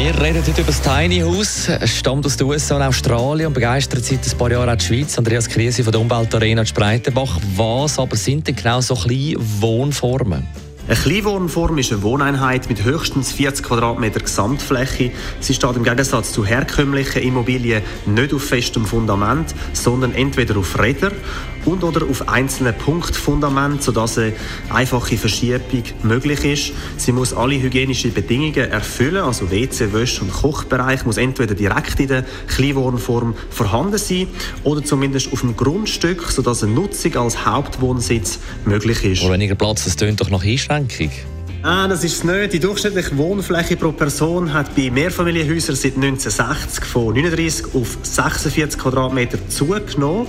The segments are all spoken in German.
wir reden heute über das Tiny House. Es stammt aus den USA und Australien und begeistert seit ein paar Jahren auch die Schweiz. Andreas Krise von der Umweltarena Spreitenbach. Was aber sind denn genau so kleine Wohnformen? Eine Kleinwohnform ist eine Wohneinheit mit höchstens 40 Quadratmeter Gesamtfläche. Sie steht im Gegensatz zu herkömmlichen Immobilien nicht auf festem Fundament, sondern entweder auf Rädern und oder auf einzelnen Punktfundamenten, sodass eine einfache Verschiebung möglich ist. Sie muss alle hygienischen Bedingungen erfüllen, also WC, Wäsch und Kochbereich muss entweder direkt in der Kleinwohnform vorhanden sein oder zumindest auf dem Grundstück, sodass eine Nutzung als Hauptwohnsitz möglich ist. Oder weniger Platz, das tönt doch nach. Einschränkung? Ah, das ist es nicht. Die durchschnittliche Wohnfläche pro Person hat bei Mehrfamilienhäusern seit 1960 von 39 auf 46 Quadratmeter zugenommen.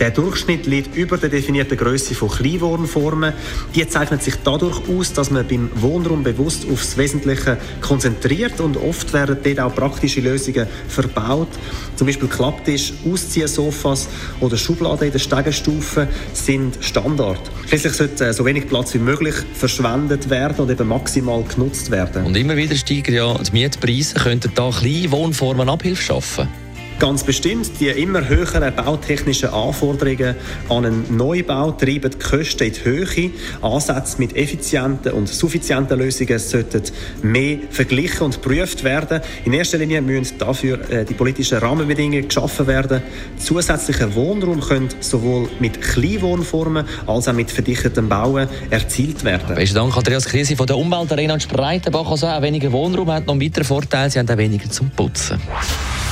Der Durchschnitt liegt über der definierten Größe von Kleinwohnformen. Die zeichnet sich dadurch aus, dass man beim Wohnraum bewusst aufs Wesentliche konzentriert und oft werden dort auch praktische Lösungen verbaut. Zum Beispiel Klapptisch, Ausziehsofas oder Schubladen in der Stegenstufe sind Standard. Schließlich sollte so wenig Platz wie möglich verschwendet werden und eben maximal genutzt werden. Und immer wieder steigen ja die Mietpreise. Könnten da kleine Wohnformen Abhilfe schaffen? Ganz bestimmt, die immer höheren bautechnischen Anforderungen an einen Neubau treiben die Kosten in die Höhe. Ansätze mit effizienten und suffizienten Lösungen sollten mehr verglichen und geprüft werden. In erster Linie müssen dafür äh, die politischen Rahmenbedingungen geschaffen werden. Zusätzlicher Wohnraum können sowohl mit Kleinwohnformen als auch mit verdichtetem Bauen erzielt werden. Besten Dank, Andreas Krise von der Umweltarena Spreitenbach. Also auch weniger Wohnraum hat noch einen weiteren Vorteil, sie haben auch weniger zum Putzen.